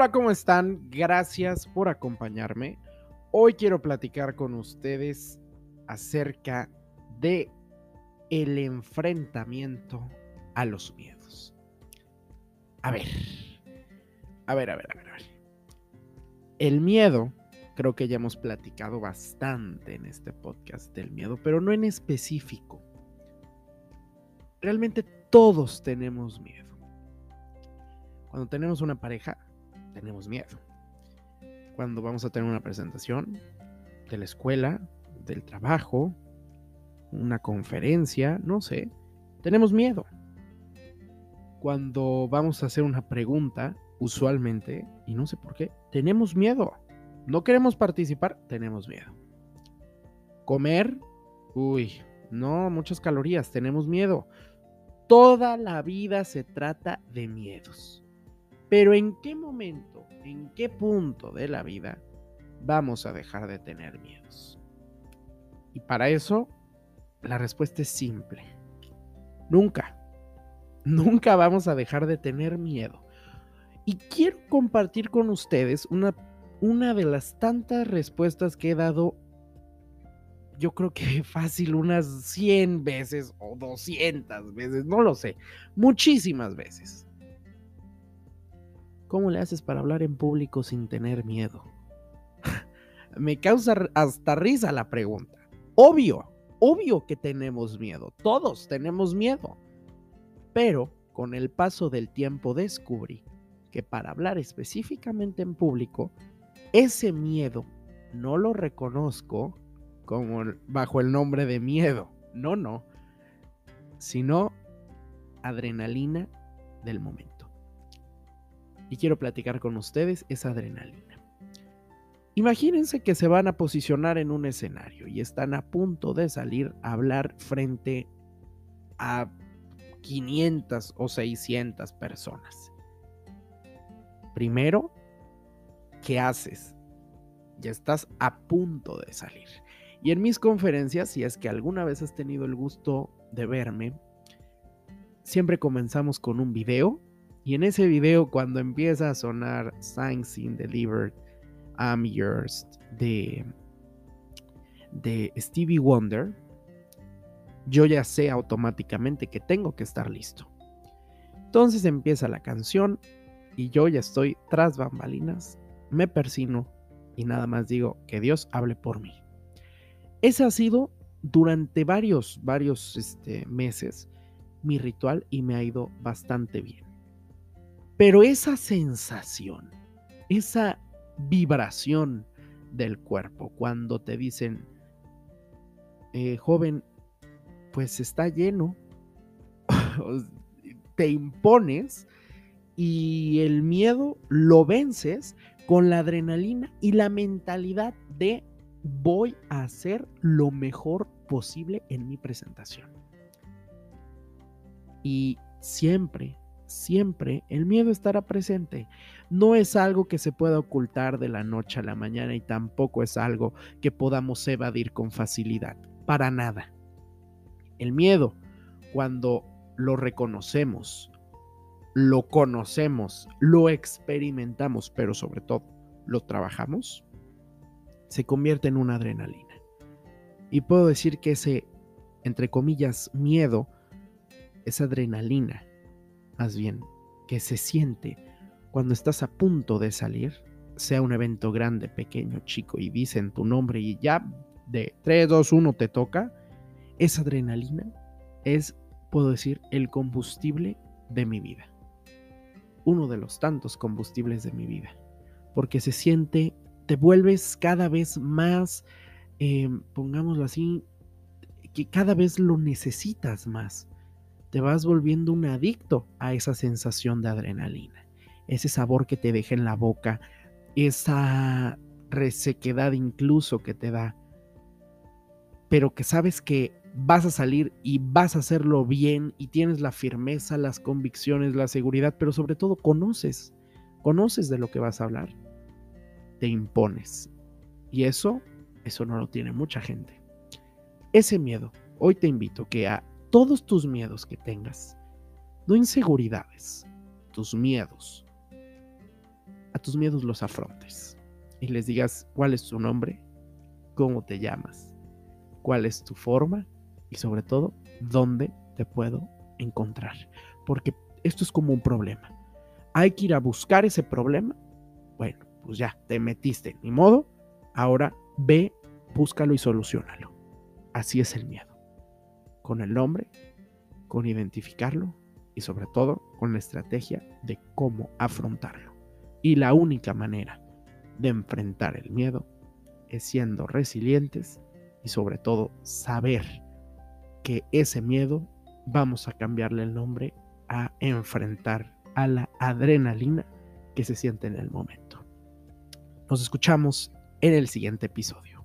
Hola, ¿cómo están? Gracias por acompañarme. Hoy quiero platicar con ustedes acerca de el enfrentamiento a los miedos. A ver, a ver, a ver, a ver, a ver. El miedo, creo que ya hemos platicado bastante en este podcast del miedo, pero no en específico. Realmente todos tenemos miedo. Cuando tenemos una pareja, tenemos miedo. Cuando vamos a tener una presentación de la escuela, del trabajo, una conferencia, no sé, tenemos miedo. Cuando vamos a hacer una pregunta, usualmente, y no sé por qué, tenemos miedo. No queremos participar, tenemos miedo. Comer, uy, no, muchas calorías, tenemos miedo. Toda la vida se trata de miedos. Pero ¿en qué momento, en qué punto de la vida vamos a dejar de tener miedos? Y para eso, la respuesta es simple. Nunca. Nunca vamos a dejar de tener miedo. Y quiero compartir con ustedes una, una de las tantas respuestas que he dado, yo creo que fácil unas 100 veces o 200 veces, no lo sé, muchísimas veces. ¿Cómo le haces para hablar en público sin tener miedo? Me causa hasta risa la pregunta. Obvio, obvio que tenemos miedo. Todos tenemos miedo. Pero con el paso del tiempo descubrí que para hablar específicamente en público, ese miedo no lo reconozco como bajo el nombre de miedo. No, no. Sino adrenalina del momento y quiero platicar con ustedes esa adrenalina. Imagínense que se van a posicionar en un escenario y están a punto de salir a hablar frente a 500 o 600 personas. Primero, ¿qué haces? Ya estás a punto de salir. Y en mis conferencias, si es que alguna vez has tenido el gusto de verme, siempre comenzamos con un video y en ese video, cuando empieza a sonar Signs in Delivered, I'm Yours de, de Stevie Wonder, yo ya sé automáticamente que tengo que estar listo. Entonces empieza la canción y yo ya estoy tras bambalinas, me persino y nada más digo que Dios hable por mí. Ese ha sido durante varios, varios este, meses mi ritual y me ha ido bastante bien. Pero esa sensación, esa vibración del cuerpo, cuando te dicen, eh, joven, pues está lleno, te impones y el miedo lo vences con la adrenalina y la mentalidad de voy a hacer lo mejor posible en mi presentación. Y siempre siempre el miedo estará presente. No es algo que se pueda ocultar de la noche a la mañana y tampoco es algo que podamos evadir con facilidad. Para nada. El miedo, cuando lo reconocemos, lo conocemos, lo experimentamos, pero sobre todo lo trabajamos, se convierte en una adrenalina. Y puedo decir que ese, entre comillas, miedo, esa adrenalina, más bien, que se siente cuando estás a punto de salir, sea un evento grande, pequeño, chico, y dicen tu nombre y ya de 3, 2, 1 te toca, esa adrenalina es, puedo decir, el combustible de mi vida. Uno de los tantos combustibles de mi vida. Porque se siente, te vuelves cada vez más, em, pongámoslo así, que cada vez lo necesitas más te vas volviendo un adicto a esa sensación de adrenalina, ese sabor que te deja en la boca, esa resequedad incluso que te da, pero que sabes que vas a salir y vas a hacerlo bien y tienes la firmeza, las convicciones, la seguridad, pero sobre todo conoces, conoces de lo que vas a hablar, te impones. Y eso, eso no lo tiene mucha gente. Ese miedo, hoy te invito que a todos tus miedos que tengas, no inseguridades, tus miedos. a tus miedos los afrontes y les digas cuál es tu nombre, cómo te llamas, cuál es tu forma y sobre todo dónde te puedo encontrar. Porque esto es como un problema. Hay que ir a buscar ese problema. Bueno, pues ya, te metiste, ni modo. Ahora ve, búscalo y solucionalo. Así es el miedo. Con el nombre, con identificarlo y sobre todo con la estrategia de cómo afrontarlo. Y la única manera de enfrentar el miedo es siendo resilientes y sobre todo saber que ese miedo vamos a cambiarle el nombre a enfrentar a la adrenalina que se siente en el momento. Nos escuchamos en el siguiente episodio.